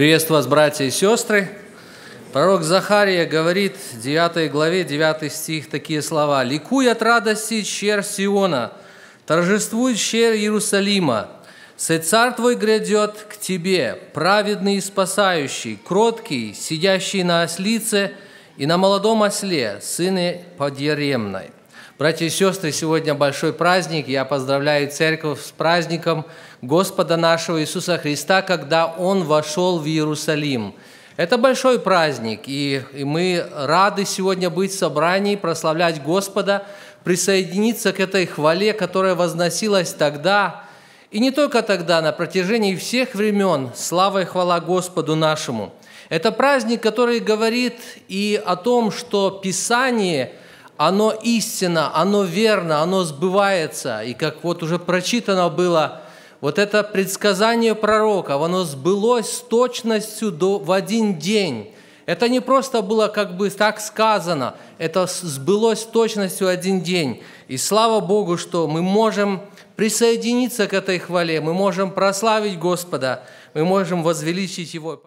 Приветствую вас, братья и сестры. Пророк Захария говорит в 9 главе, 9 стих, такие слова. «Ликуй от радости, чер Сиона, торжествуй, чер Иерусалима, Сей царь твой грядет к тебе, праведный и спасающий, кроткий, сидящий на ослице и на молодом осле, сыне подъеремной». Братья и сестры, сегодня большой праздник. Я поздравляю церковь с праздником Господа нашего Иисуса Христа, когда Он вошел в Иерусалим. Это большой праздник, и, и мы рады сегодня быть в собрании, прославлять Господа, присоединиться к этой хвале, которая возносилась тогда, и не только тогда, на протяжении всех времен. Слава и хвала Господу нашему. Это праздник, который говорит и о том, что Писание – оно истинно, оно верно, оно сбывается. И как вот уже прочитано было, вот это предсказание пророка, оно сбылось с точностью до, в один день. Это не просто было как бы так сказано, это сбылось с точностью один день. И слава Богу, что мы можем присоединиться к этой хвале, мы можем прославить Господа, мы можем возвеличить Его.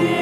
see.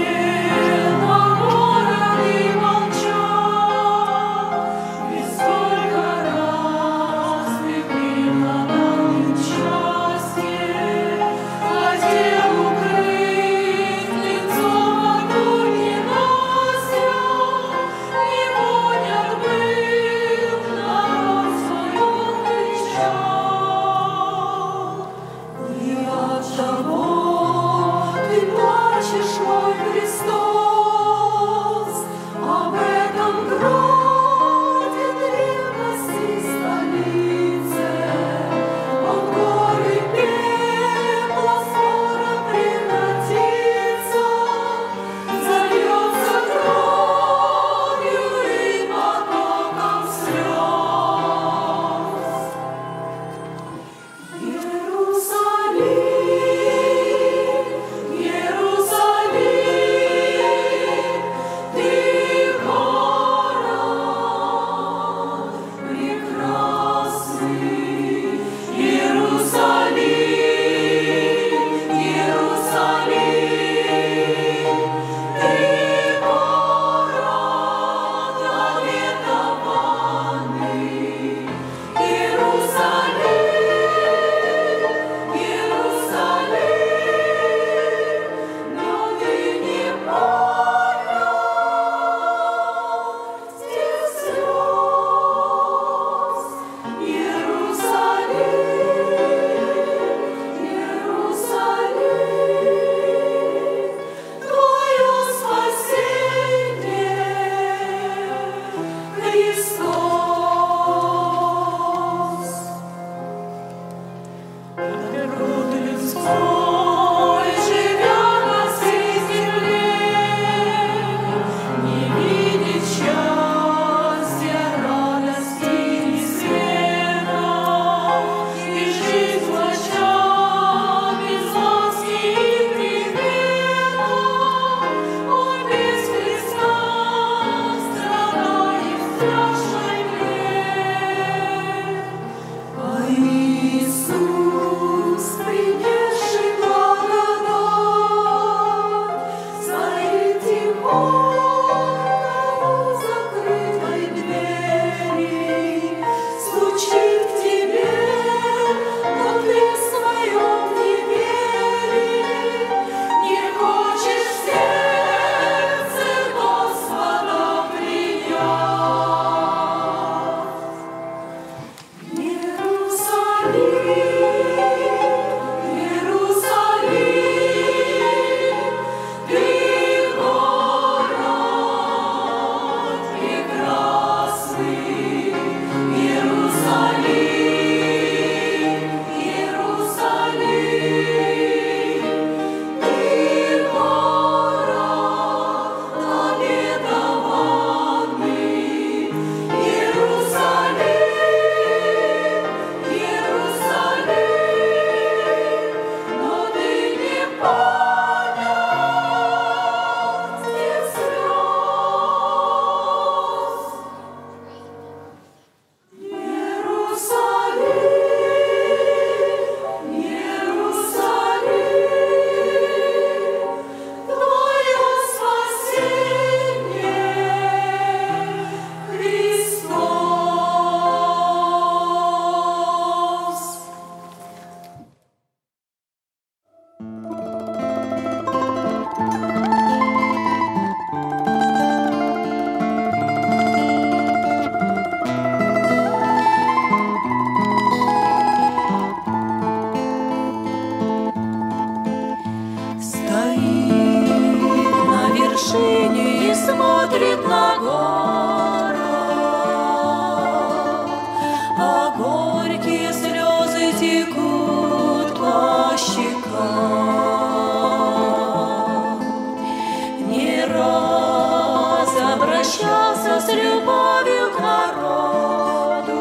любовью к народу.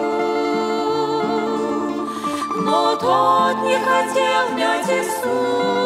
Но тот не хотел мять Иисуса,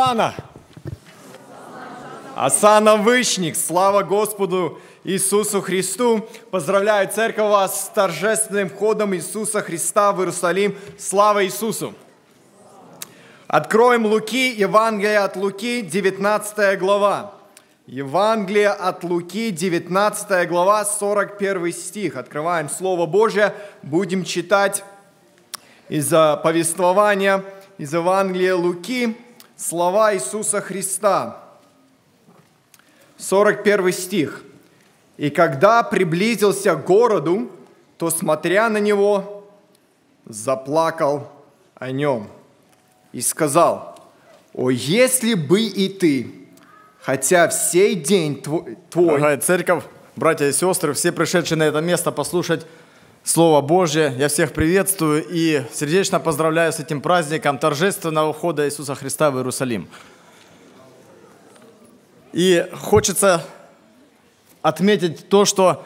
Асана. Асана Вышник. Слава Господу Иисусу Христу. Поздравляю церковь вас с торжественным входом Иисуса Христа в Иерусалим. Слава Иисусу. Откроем Луки, Евангелие от Луки, 19 глава. Евангелие от Луки, 19 глава, 41 стих. Открываем Слово Божье, будем читать из повествования из Евангелия Луки, слова Иисуса Христа. 41 стих. «И когда приблизился к городу, то, смотря на него, заплакал о нем и сказал, «О, если бы и ты, хотя в сей день твой...» твой Дорогая церковь, братья и сестры, все пришедшие на это место послушать Слово Божье, я всех приветствую и сердечно поздравляю с этим праздником торжественного входа Иисуса Христа в Иерусалим. И хочется отметить то, что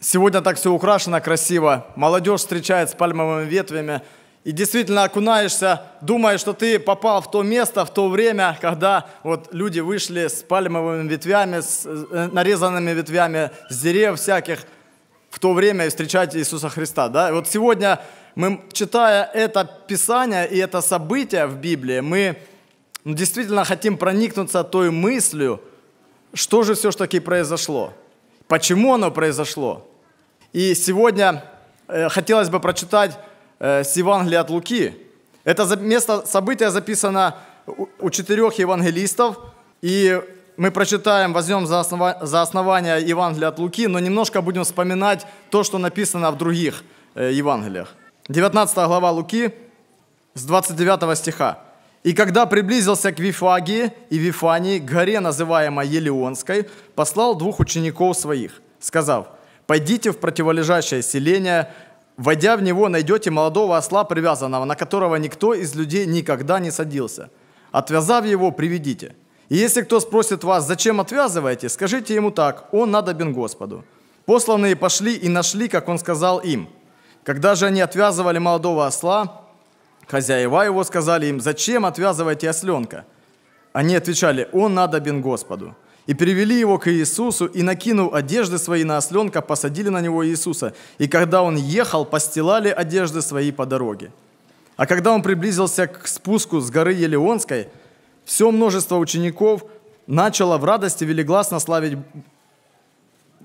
сегодня так все украшено красиво, молодежь встречает с пальмовыми ветвями, и действительно окунаешься, думая, что ты попал в то место, в то время, когда вот люди вышли с пальмовыми ветвями, с э, нарезанными ветвями, с деревьев всяких, в то время и встречать Иисуса Христа. Да? И вот сегодня мы, читая это Писание и это событие в Библии, мы ну, действительно хотим проникнуться той мыслью, что же все-таки произошло, почему оно произошло. И сегодня э, хотелось бы прочитать э, с Евангелия от Луки. Это место события записано у четырех евангелистов, и мы прочитаем, возьмем за, основа, за основание Евангелия от Луки, но немножко будем вспоминать то, что написано в других э, Евангелиях. 19 глава Луки с 29 стиха. И когда приблизился к Вифагии и Вифании, к горе, называемой Елеонской, послал двух учеников своих, сказав, «Пойдите в противолежащее селение, войдя в него, найдете молодого осла привязанного, на которого никто из людей никогда не садился. Отвязав его, приведите. И если кто спросит вас, зачем отвязываете, скажите ему так, он надобен Господу». Посланные пошли и нашли, как он сказал им. Когда же они отвязывали молодого осла, Хозяева его сказали им, зачем отвязываете осленка? Они отвечали, он надобен Господу. И привели его к Иисусу, и, накинув одежды свои на осленка, посадили на него Иисуса. И когда он ехал, постилали одежды свои по дороге. А когда он приблизился к спуску с горы Елеонской, все множество учеников начало в радости велигласно славить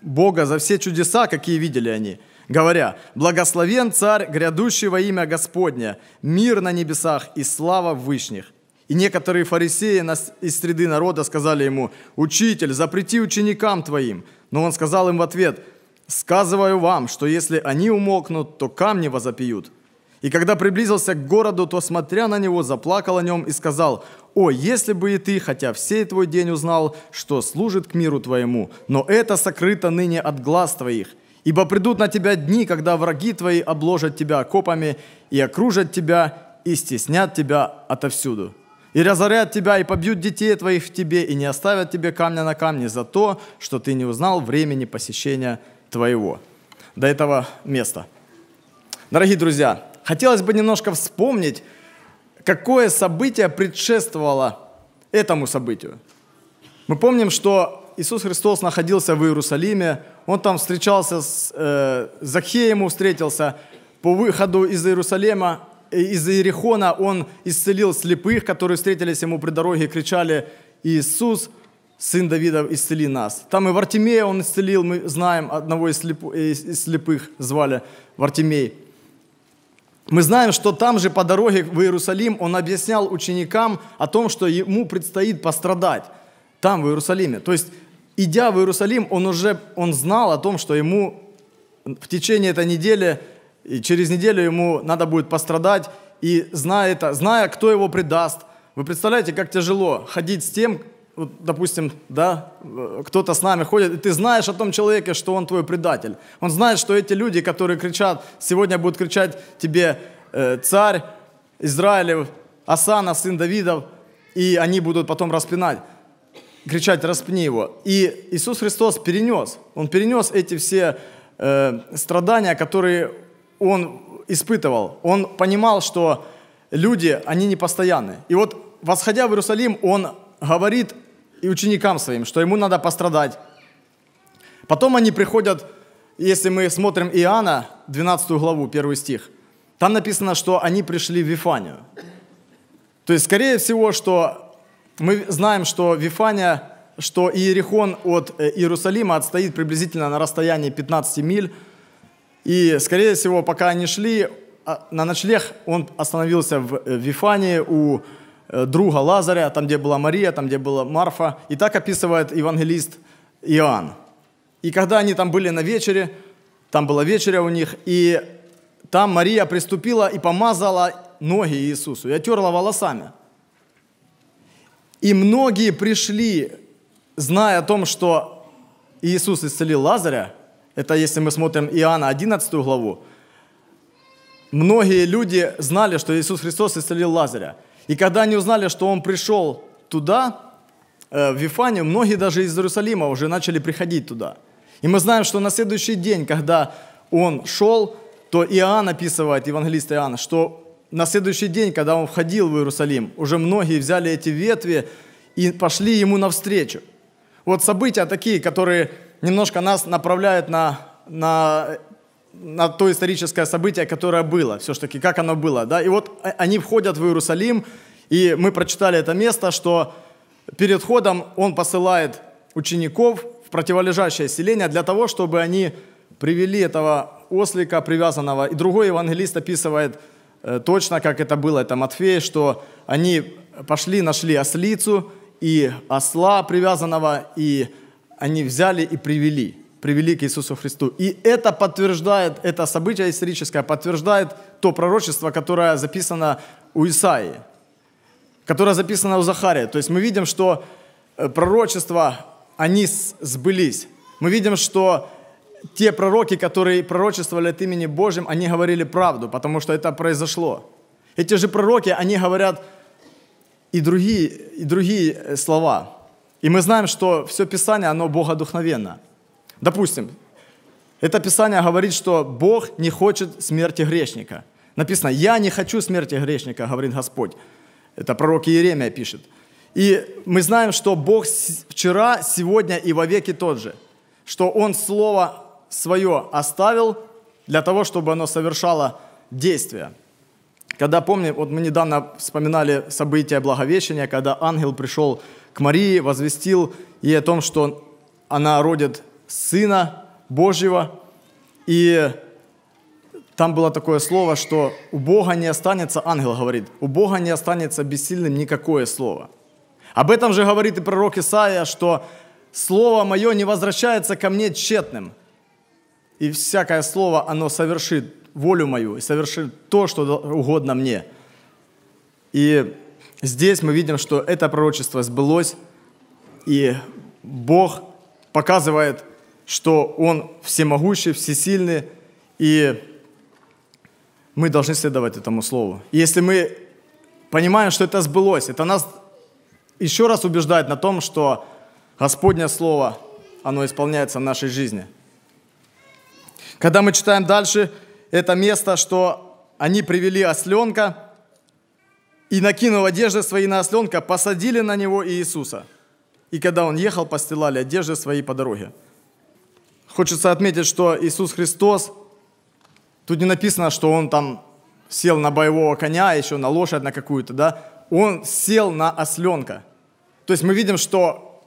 Бога за все чудеса, какие видели они – говоря, «Благословен Царь, грядущий во имя Господня, мир на небесах и слава в вышних». И некоторые фарисеи из среды народа сказали ему, «Учитель, запрети ученикам твоим». Но он сказал им в ответ, «Сказываю вам, что если они умолкнут, то камни возопьют». И когда приблизился к городу, то, смотря на него, заплакал о нем и сказал, «О, если бы и ты, хотя всей твой день узнал, что служит к миру твоему, но это сокрыто ныне от глаз твоих, Ибо придут на тебя дни, когда враги твои обложат тебя окопами и окружат тебя и стеснят тебя отовсюду. И разорят тебя, и побьют детей твоих в тебе, и не оставят тебе камня на камне за то, что ты не узнал времени посещения твоего. До этого места. Дорогие друзья, хотелось бы немножко вспомнить, какое событие предшествовало этому событию. Мы помним, что Иисус Христос находился в Иерусалиме, он там встречался с э, Захеем, встретился. По выходу из Иерусалима, э, из Иерихона он исцелил слепых, которые встретились ему при дороге, кричали «Иисус, сын Давида, исцели нас». Там и Вартимея он исцелил, мы знаем, одного из, э, из слепых звали Вартимей. Мы знаем, что там же по дороге в Иерусалим он объяснял ученикам о том, что ему предстоит пострадать там, в Иерусалиме. То есть идя в Иерусалим, он уже он знал о том, что ему в течение этой недели, и через неделю ему надо будет пострадать, и зная это, зная, кто его предаст, вы представляете, как тяжело ходить с тем, вот, допустим, да, кто-то с нами ходит, и ты знаешь о том человеке, что он твой предатель. Он знает, что эти люди, которые кричат, сегодня будут кричать тебе э, царь Израилев, Асана, сын Давидов, и они будут потом распинать кричать «распни его». И Иисус Христос перенес, Он перенес эти все э, страдания, которые Он испытывал. Он понимал, что люди, они не постоянны. И вот, восходя в Иерусалим, Он говорит и ученикам своим, что ему надо пострадать. Потом они приходят, если мы смотрим Иоанна, 12 главу, 1 стих, там написано, что они пришли в Вифанию. То есть, скорее всего, что мы знаем, что Вифания, что Иерихон от э, Иерусалима отстоит приблизительно на расстоянии 15 миль. И, скорее всего, пока они шли а, на ночлег, он остановился в э, Вифании у друга Лазаря, там, где была Мария, там, где была Марфа. И так описывает евангелист Иоанн. И когда они там были на вечере, там была вечеря у них, и там Мария приступила и помазала ноги Иисусу, и отерла волосами. И многие пришли, зная о том, что Иисус исцелил Лазаря, это если мы смотрим Иоанна 11 главу, многие люди знали, что Иисус Христос исцелил Лазаря. И когда они узнали, что Он пришел туда, э, в Вифанию, многие даже из Иерусалима уже начали приходить туда. И мы знаем, что на следующий день, когда Он шел, то Иоанн описывает, евангелист Иоанн, что на следующий день, когда он входил в Иерусалим, уже многие взяли эти ветви и пошли ему навстречу. Вот события такие, которые немножко нас направляют на, на, на то историческое событие, которое было, все-таки, как оно было. Да? И вот они входят в Иерусалим, и мы прочитали это место, что перед входом он посылает учеников в противолежащее селение для того, чтобы они привели этого ослика привязанного. И другой евангелист описывает э, точно, как это было, это Матфей, что они пошли, нашли ослицу и осла привязанного, и они взяли и привели, привели к Иисусу Христу. И это подтверждает, это событие историческое подтверждает то пророчество, которое записано у Исаии, которое записано у Захария. То есть мы видим, что э, пророчества, они сбылись. Мы видим, что те пророки, которые пророчествовали от имени Божьим, они говорили правду, потому что это произошло. Эти же пророки, они говорят и другие, и другие э, слова. И мы знаем, что все Писание, оно богодухновенно. Допустим, это Писание говорит, что Бог не хочет смерти грешника. Написано, я не хочу смерти грешника, говорит Господь. Это пророк Иеремия пишет. И мы знаем, что Бог вчера, сегодня и во веки тот же. Что Он Слово свое оставил для того, чтобы оно совершало действие. Когда, помню, вот мы недавно вспоминали события Благовещения, когда ангел пришел к Марии, возвестил ей о том, что она родит Сына Божьего, и там было такое слово, что у Бога не останется, ангел говорит, у Бога не останется бессильным никакое слово. Об этом же говорит и пророк Исаия, что слово мое не возвращается ко мне тщетным – и всякое слово, оно совершит волю мою и совершит то, что угодно мне. И здесь мы видим, что это пророчество сбылось, и Бог показывает, что Он всемогущий, всесильный, и мы должны следовать этому слову. И если мы понимаем, что это сбылось, это нас еще раз убеждает на том, что Господнее Слово, оно исполняется в нашей жизни – когда мы читаем дальше это место, что они привели осленка и, накинув одежды свои на осленка, посадили на него Иисуса. И когда он ехал, постилали одежды свои по дороге. Хочется отметить, что Иисус Христос, тут не написано, что он там сел на боевого коня, еще на лошадь на какую-то, да, он сел на осленка. То есть мы видим, что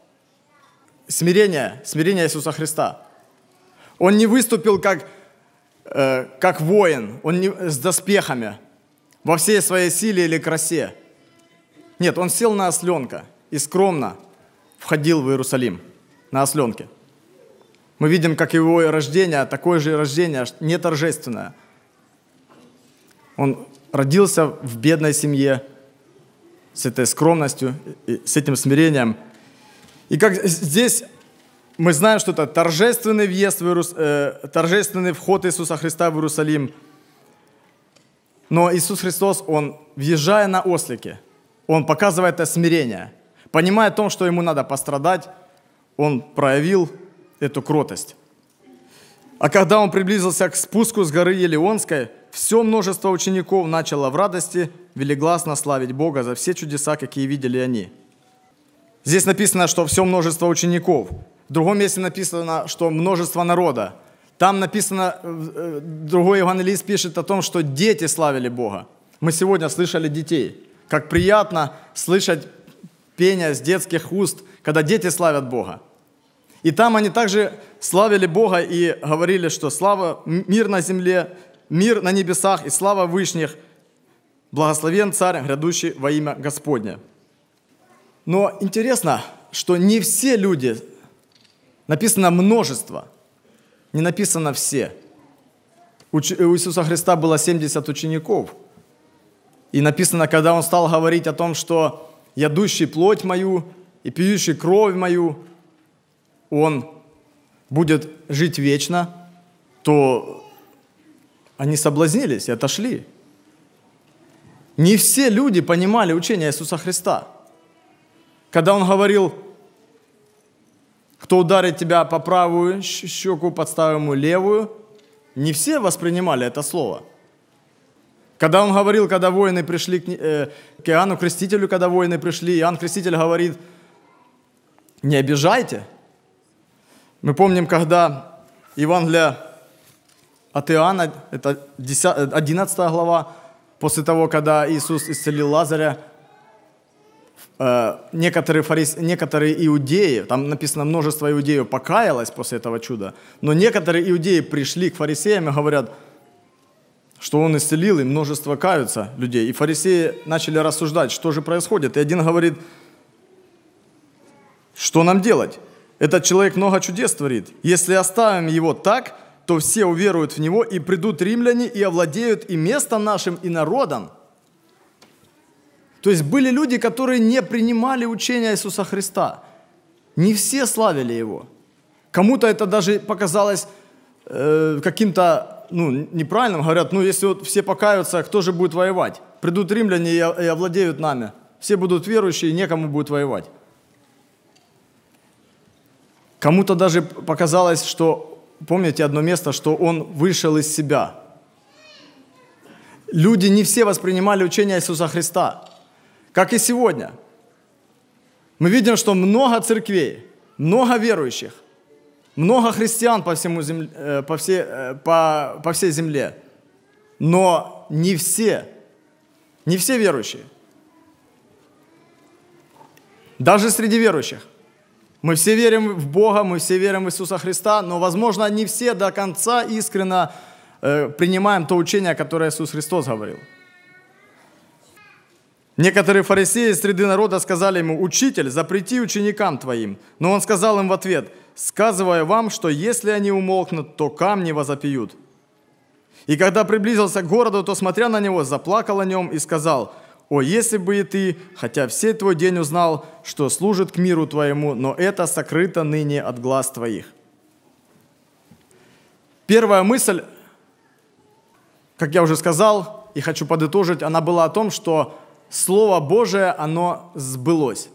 смирение, смирение Иисуса Христа – он не выступил как, э, как воин, он не, с доспехами, во всей своей силе или красе. Нет, он сел на осленка и скромно входил в Иерусалим на осленке. Мы видим, как его рождение, такое же рождение, не торжественное. Он родился в бедной семье, с этой скромностью, с этим смирением. И как здесь мы знаем, что это торжественный въезд, в Иерус... э, торжественный вход Иисуса Христа в Иерусалим. Но Иисус Христос, Он, въезжая на ослике, Он показывает это смирение. Понимая о том, что Ему надо пострадать, Он проявил эту кротость. А когда Он приблизился к спуску с горы Елеонской, все множество учеников начало в радости велигласно славить Бога за все чудеса, какие видели они. Здесь написано, что все множество учеников – в другом месте написано, что множество народа. Там написано, э, другой евангелист пишет о том, что дети славили Бога. Мы сегодня слышали детей. Как приятно слышать пение с детских уст, когда дети славят Бога. И там они также славили Бога и говорили, что слава, мир на земле, мир на небесах и слава вышних Благословен царь, грядущий во имя Господне. Но интересно, что не все люди, написано множество, не написано все. У Иисуса Христа было 70 учеников. И написано, когда Он стал говорить о том, что «ядущий плоть мою и пьющий кровь мою, он будет жить вечно», то они соблазнились и отошли. Не все люди понимали учение Иисуса Христа. Когда Он говорил, кто ударит тебя по правую щеку, подставь ему левую, не все воспринимали это слово. Когда он говорил, когда воины пришли к, э, к Иоанну Крестителю, когда воины пришли, Иоанн Креститель говорит, не обижайте. Мы помним, когда Евангелие от Иоанна, это 11 глава, после того, когда Иисус исцелил Лазаря, э, некоторые, фарис... некоторые иудеи, там написано множество иудеев покаялось после этого чуда, но некоторые иудеи пришли к фарисеям и говорят, что он исцелил, и множество каются людей. И фарисеи начали рассуждать, что же происходит. И один говорит, что нам делать? Этот человек много чудес творит. Если оставим его так, то все уверуют в него, и придут римляне, и овладеют и местом нашим, и народом. То есть были люди, которые не принимали учения Иисуса Христа. Не все славили Его. Кому-то это даже показалось э, каким-то ну, неправильным. Говорят, ну если вот все покаются, кто же будет воевать? Придут римляне и овладеют нами. Все будут верующие, и некому будет воевать. Кому-то даже показалось, что, помните одно место, что он вышел из себя. Люди не все воспринимали учение Иисуса Христа, как и сегодня. Мы видим, что много церквей, много верующих, много христиан по, всему земле, э, по, всей, э, по, по всей земле, но не все, не все верующие. Даже среди верующих – мы все верим в Бога, мы все верим в Иисуса Христа, но, возможно, не все до конца искренне э, принимаем то учение, которое Иисус Христос говорил. Некоторые фарисеи из среды народа сказали ему, «Учитель, запрети ученикам твоим». Но он сказал им в ответ, «Сказывая вам, что если они умолкнут, то камни возопьют». И когда приблизился к городу, то, смотря на него, заплакал о нем и сказал – о, если бы и ты, хотя все твой день узнал, что служит к миру твоему, но это сокрыто ныне от глаз твоих. Первая мысль, как я уже сказал, и хочу подытожить, она была о том, что Слово Божие, оно сбылось.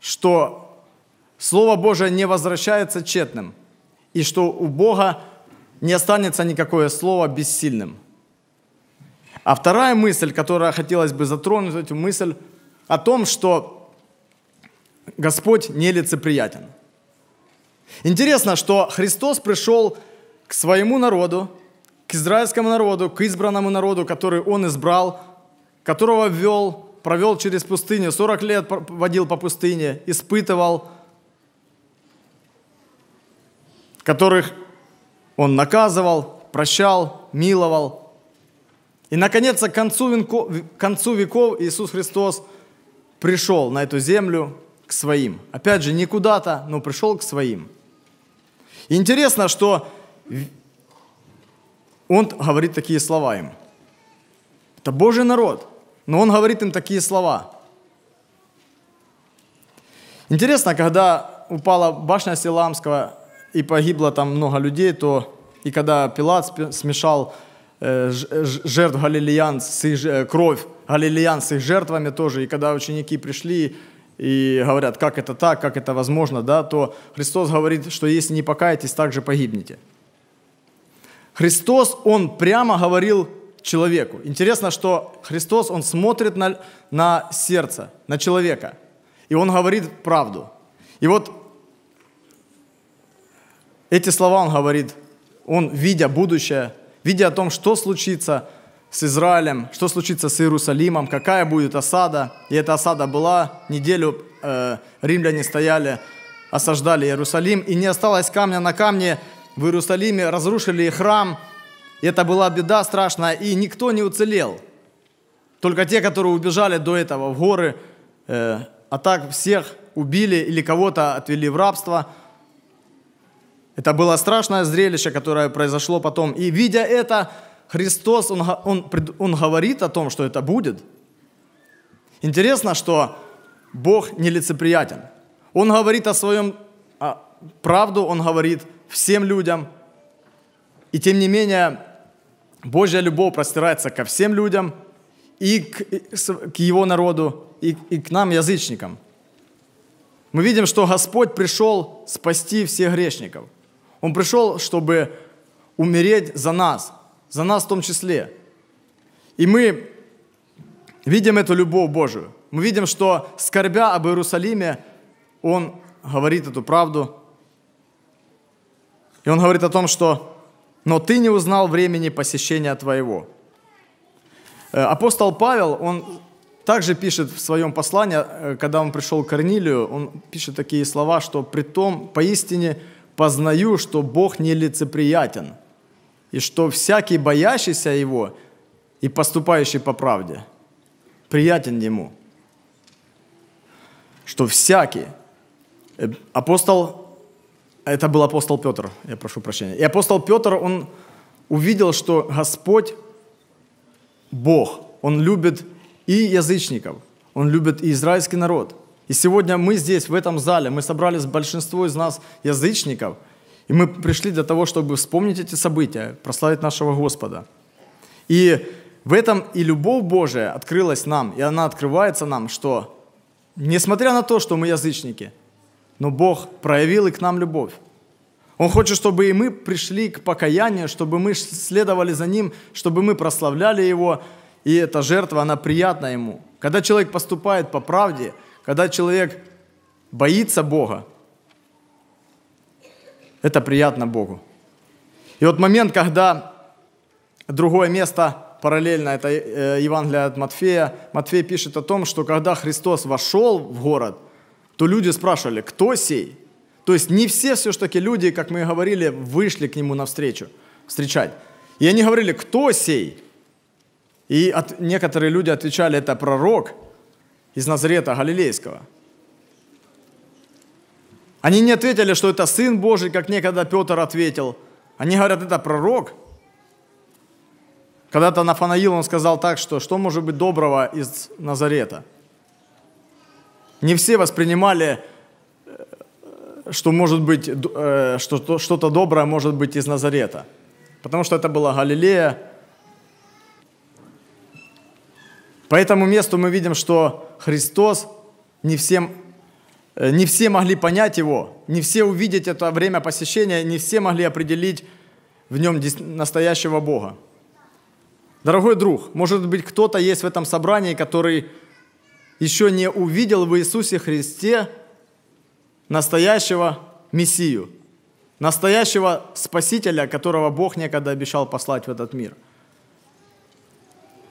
Что Слово Божие не возвращается тщетным. И что у Бога не останется никакое слово бессильным – а вторая мысль, которая хотелось бы затронуть, эту мысль о том, что Господь нелицеприятен. Интересно, что Христос пришел к своему народу, к израильскому народу, к избранному народу, который Он избрал, которого ввел, провел через пустыню, 40 лет водил по пустыне, испытывал, которых Он наказывал, прощал, миловал – и, наконец, к концу, венков, к концу веков Иисус Христос пришел на эту землю к своим. Опять же, не куда-то, но пришел к своим. Интересно, что он говорит такие слова им. Это Божий народ, но он говорит им такие слова. Интересно, когда упала башня Силамского и погибло там много людей, то и когда Пилат смешал жертв галилеян, с их, кровь галилеян с их жертвами тоже. И когда ученики пришли и говорят, как это так, как это возможно, да, то Христос говорит, что если не покаетесь, также погибнете. Христос, Он прямо говорил человеку. Интересно, что Христос, Он смотрит на, на сердце, на человека, и Он говорит правду. И вот эти слова Он говорит, Он, видя будущее, видя о том, что случится с Израилем, что случится с Иерусалимом, какая будет осада. И эта осада была, неделю э, римляне стояли, осаждали Иерусалим, и не осталось камня на камне в Иерусалиме, разрушили храм, и это была беда страшная, и никто не уцелел. Только те, которые убежали до этого в горы, э, а так всех убили или кого-то отвели в рабство. Это было страшное зрелище, которое произошло потом. И видя это, Христос, он, он, он говорит о том, что это будет. Интересно, что Бог нелицеприятен. Он говорит о своем о, правду, он говорит всем людям. И тем не менее, Божья любовь простирается ко всем людям, и к, к Его народу, и, и к нам, язычникам. Мы видим, что Господь пришел спасти всех грешников. Он пришел, чтобы умереть за нас, за нас в том числе. И мы видим эту любовь Божию. Мы видим, что скорбя об Иерусалиме, Он говорит эту правду. И Он говорит о том, что «но ты не узнал времени посещения твоего». Э, апостол Павел, он также пишет в своем послании, э, когда он пришел к Корнилию, он пишет такие слова, что «при том поистине познаю, что Бог нелицеприятен, и что всякий боящийся Его и поступающий по правде приятен Ему». Что всякий. Э, апостол, это был апостол Петр, я прошу прощения. И апостол Петр, он увидел, что Господь, Бог, Он любит и язычников, Он любит и израильский народ – и сегодня мы здесь, в этом зале, мы собрались большинство из нас язычников, и мы пришли для того, чтобы вспомнить эти события, прославить нашего Господа. И в этом и любовь Божия открылась нам, и она открывается нам, что несмотря на то, что мы язычники, но Бог проявил и к нам любовь. Он хочет, чтобы и мы пришли к покаянию, чтобы мы следовали за Ним, чтобы мы прославляли Его, и эта жертва, она приятна Ему. Когда человек поступает по правде – когда человек боится Бога, это приятно Богу. И вот момент, когда другое место параллельно, это э, Евангелие от Матфея, Матфей пишет о том, что когда Христос вошел в город, то люди спрашивали, кто сей? То есть не все все-таки люди, как мы говорили, вышли к нему навстречу, встречать. И они говорили, кто сей? И от, некоторые люди отвечали, это пророк – из Назарета Галилейского. Они не ответили, что это Сын Божий, как некогда Петр ответил. Они говорят, это пророк. Когда-то Нафанаил он сказал так, что что может быть доброго из Назарета? Не все воспринимали, э, что может быть, э, что что-то доброе может быть из Назарета. Потому что это была Галилея, По этому месту мы видим, что Христос не всем, э, не все могли понять Его, не все увидеть это время посещения, не все могли определить в нем настоящего Бога. Дорогой друг, может быть, кто-то есть в этом собрании, который еще не увидел в Иисусе Христе настоящего Мессию, настоящего Спасителя, которого Бог некогда обещал послать в этот мир.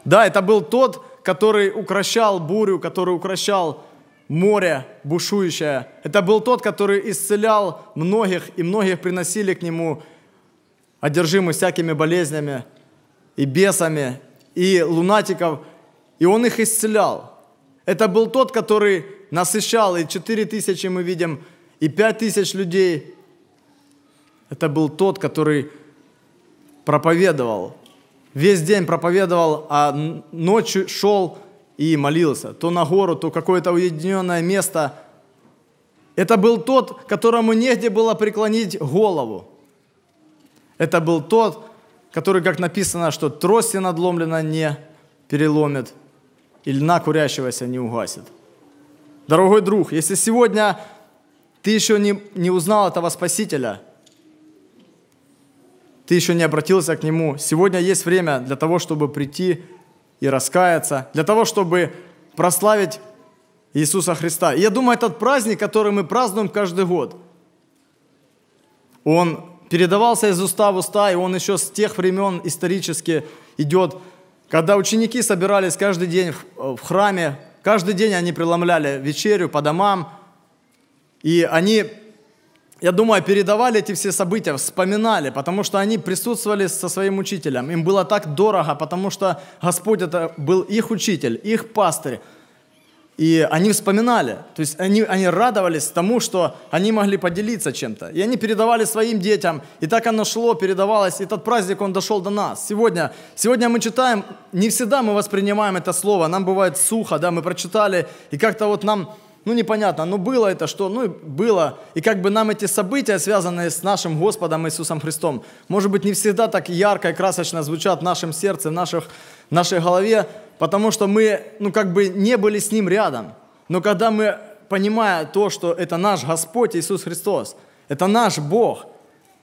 Да, это был тот, который укращал бурю, который укращал море бушующее. Это был тот, который исцелял многих, и многих приносили к нему одержимы всякими болезнями и бесами, и лунатиков, и он их исцелял. Это был тот, который насыщал, и 4 тысячи мы видим, и 5 тысяч людей. Это был тот, который проповедовал, весь день проповедовал, а ночью шел и молился. То на гору, то какое-то уединенное место. Это был тот, которому негде было преклонить голову. Это был тот, который, как написано, что трости надломлена не переломит, и льна курящегося не угасит. Дорогой друг, если сегодня ты еще не, не узнал этого Спасителя – ты еще не обратился к Нему, сегодня есть время для того, чтобы прийти и раскаяться, для того, чтобы прославить Иисуса Христа. И я думаю, этот праздник, который мы празднуем каждый год, он передавался из уста в уста, и он еще с тех времен исторически идет, когда ученики собирались каждый день в храме, каждый день они преломляли вечерю по домам, и они я думаю, передавали эти все события, вспоминали, потому что они присутствовали со своим учителем. Им было так дорого, потому что Господь это был их учитель, их пастырь. И они вспоминали, то есть они, они радовались тому, что они могли поделиться чем-то. И они передавали своим детям, и так оно шло, передавалось, и этот праздник, он дошел до нас. Сегодня, сегодня мы читаем, не всегда мы воспринимаем это слово, нам бывает сухо, да, мы прочитали, и как-то вот нам ну непонятно, ну было это что, ну было. И как бы нам эти события, связанные с нашим Господом Иисусом Христом, может быть, не всегда так ярко и красочно звучат в нашем сердце, в наших, в нашей голове, потому что мы, ну как бы не были с Ним рядом. Но когда мы, понимая то, что это наш Господь Иисус Христос, это наш Бог,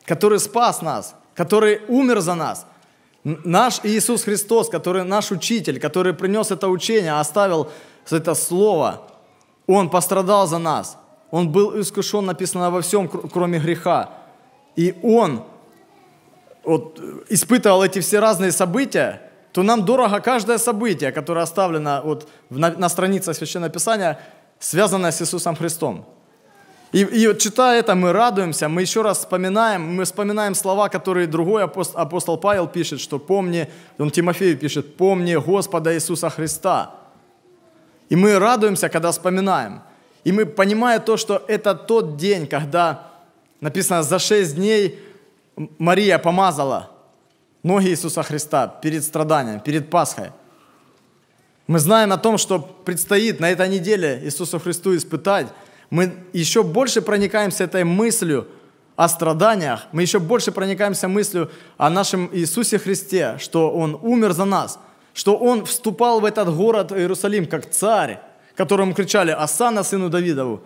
который спас нас, который умер за нас, наш Иисус Христос, который наш учитель, который принес это учение, оставил это слово – он пострадал за нас. Он был искушен, написано, во всем, кроме греха. И Он вот, испытывал эти все разные события, то нам дорого каждое событие, которое оставлено вот на, на странице Священного Писания, связанное с Иисусом Христом. И, и вот читая это, мы радуемся, мы еще раз вспоминаем, мы вспоминаем слова, которые другой апостол, апостол Павел пишет, что помни, он Тимофею пишет, помни Господа Иисуса Христа – и мы радуемся, когда вспоминаем. И мы понимаем то, что это тот день, когда написано, за шесть дней Мария помазала ноги Иисуса Христа перед страданием, перед Пасхой. Мы знаем о том, что предстоит на этой неделе Иисусу Христу испытать. Мы еще больше проникаемся этой мыслью о страданиях. Мы еще больше проникаемся мыслью о нашем Иисусе Христе, что Он умер за нас – что он вступал в этот город Иерусалим как царь, которому кричали «Асана, сыну Давидову»,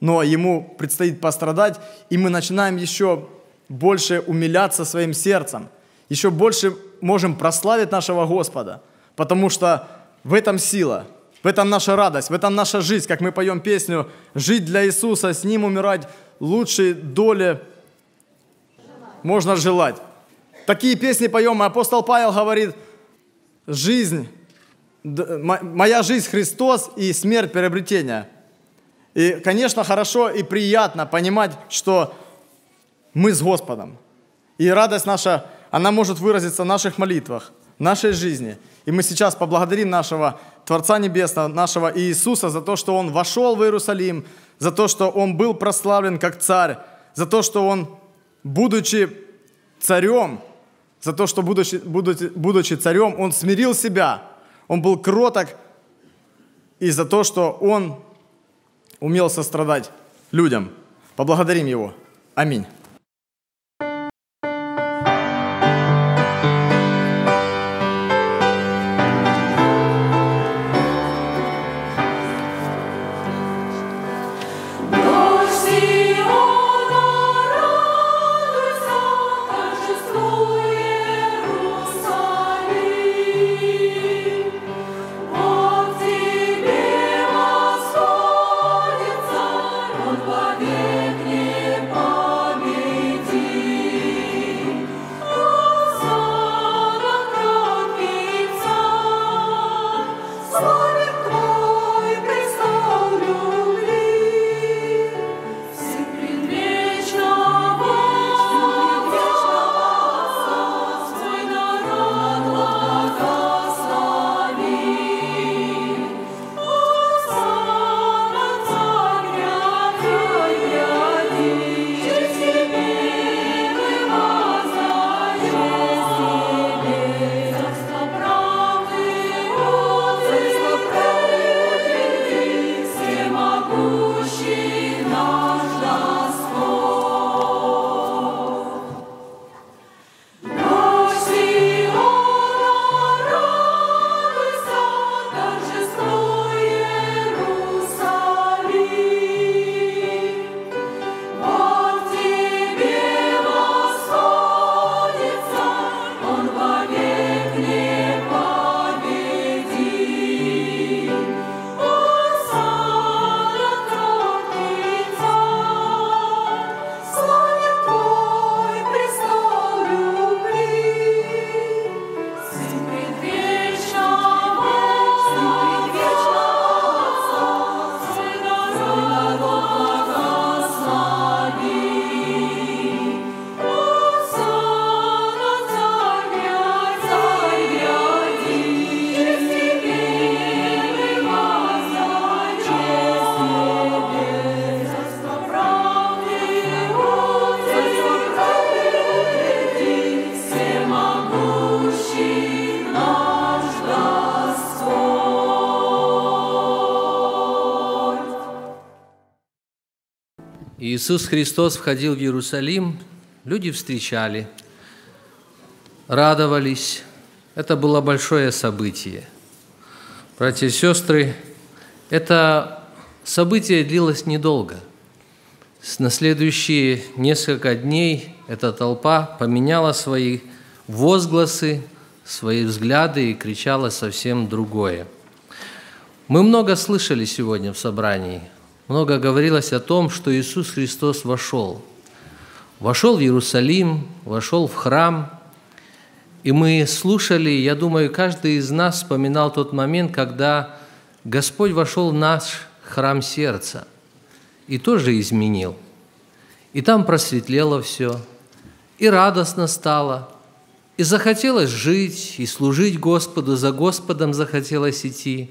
но ему предстоит пострадать, и мы начинаем еще больше умиляться своим сердцем, еще больше можем прославить нашего Господа, потому что в этом сила, в этом наша радость, в этом наша жизнь, как мы поем песню «Жить для Иисуса, с Ним умирать, лучшей доли можно желать». Такие песни поем, и апостол Павел говорит – жизнь, моя жизнь Христос и смерть приобретения. И, конечно, хорошо и приятно понимать, что мы с Господом. И радость наша, она может выразиться в наших молитвах, в нашей жизни. И мы сейчас поблагодарим нашего Творца Небесного, нашего Иисуса за то, что Он вошел в Иерусалим, за то, что Он был прославлен как царь, за то, что Он, будучи царем, за то, что, будучи, будучи, будучи царем, он смирил себя, он был кроток, и за то, что он умел сострадать людям. Поблагодарим его. Аминь. Иисус Христос входил в Иерусалим, люди встречали, радовались. Это было большое событие. Братья и сестры, это событие длилось недолго. На следующие несколько дней эта толпа поменяла свои возгласы, свои взгляды и кричала совсем другое. Мы много слышали сегодня в собрании, много говорилось о том, что Иисус Христос вошел. Вошел в Иерусалим, вошел в храм, и мы слушали, я думаю, каждый из нас вспоминал тот момент, когда Господь вошел в наш храм сердца и тоже изменил. И там просветлело все, и радостно стало – и захотелось жить, и служить Господу, за Господом захотелось идти.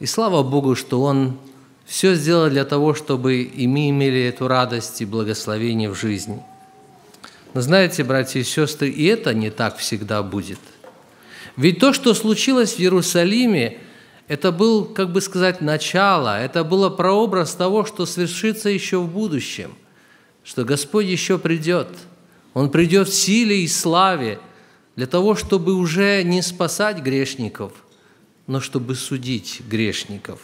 И слава Богу, что Он все сделал для того, чтобы и мы имели эту радость и благословение в жизни. Но знаете, братья и сестры, и это не так всегда будет. Ведь то, что случилось в Иерусалиме, это был, как бы сказать, начало, это было прообраз того, что свершится еще в будущем, что Господь еще придет. Он придет в силе и славе – для того, чтобы уже не спасать грешников, но чтобы судить грешников.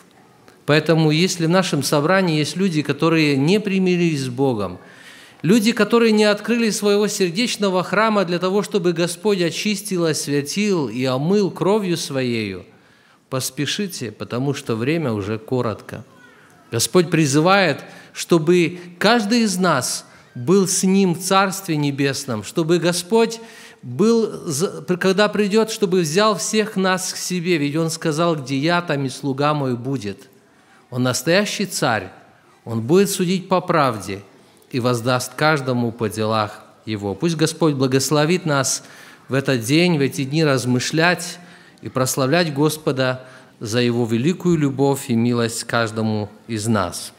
Поэтому если в нашем собрании есть люди, которые не примирились с Богом, люди, которые не открыли своего сердечного храма для того, чтобы Господь очистил, освятил и омыл кровью Своею, поспешите, потому что время уже коротко. Господь призывает, чтобы каждый из нас был с Ним в Царстве Небесном, чтобы Господь был, когда придет, чтобы взял всех нас к себе, ведь Он сказал, где я, там и слуга мой будет. Он настоящий царь, Он будет судить по правде и воздаст каждому по делах его. Пусть Господь благословит нас в этот день, в эти дни размышлять и прославлять Господа за Его великую любовь и милость каждому из нас.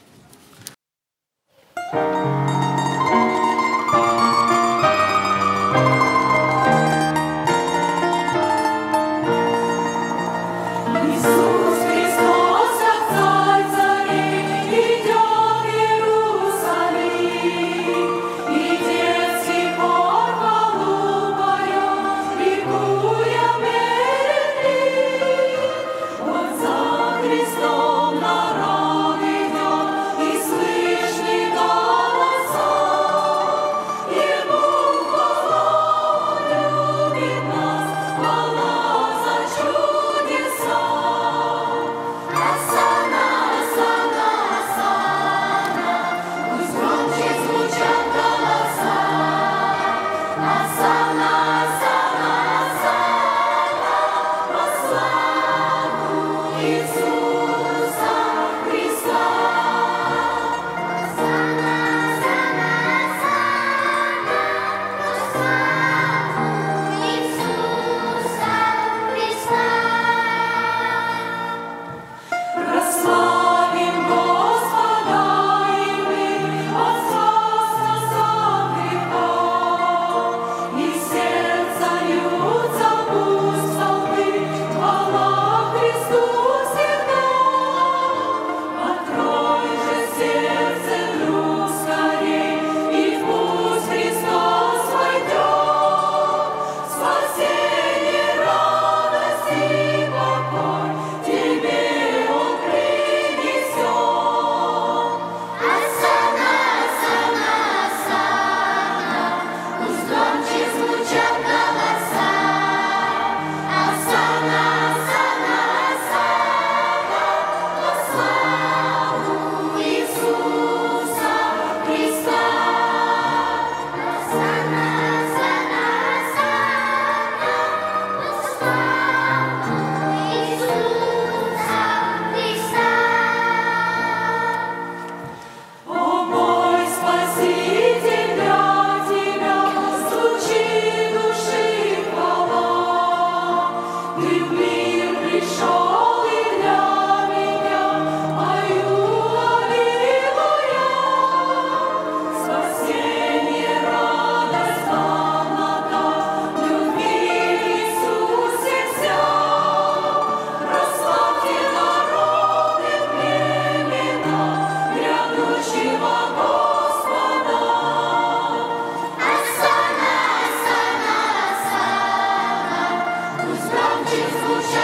幸福。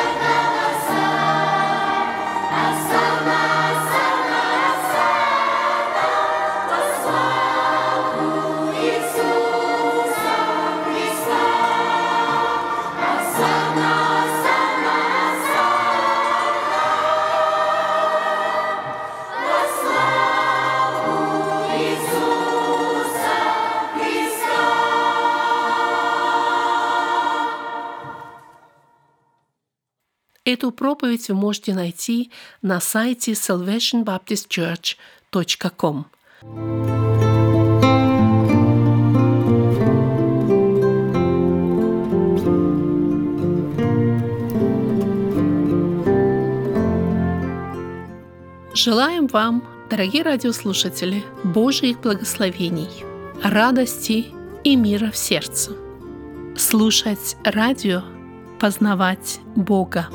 Эту проповедь вы можете найти на сайте salvationbaptistchurch.com. Желаем вам, дорогие радиослушатели, Божьих благословений, радости и мира в сердце. Слушать радио, познавать Бога.